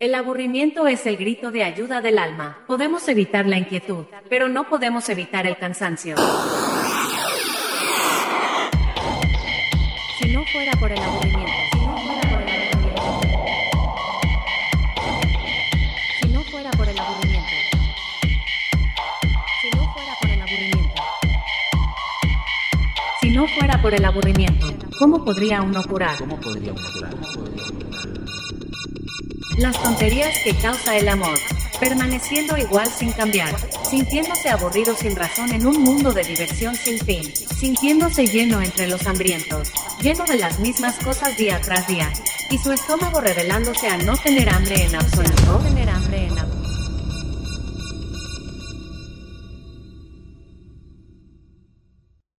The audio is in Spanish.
El aburrimiento es el grito de ayuda del alma. Podemos evitar la inquietud, pero no podemos evitar el cansancio. Si no fuera por el aburrimiento, si no fuera por el aburrimiento, si no fuera por el aburrimiento, si no fuera por el aburrimiento, si no fuera por el aburrimiento, ¿cómo podría uno curar? ¿Cómo podría uno curar? Las tonterías que causa el amor. Permaneciendo igual sin cambiar. Sintiéndose aburrido sin razón en un mundo de diversión sin fin. Sintiéndose lleno entre los hambrientos. Lleno de las mismas cosas día tras día. Y su estómago revelándose a no tener hambre en absoluto.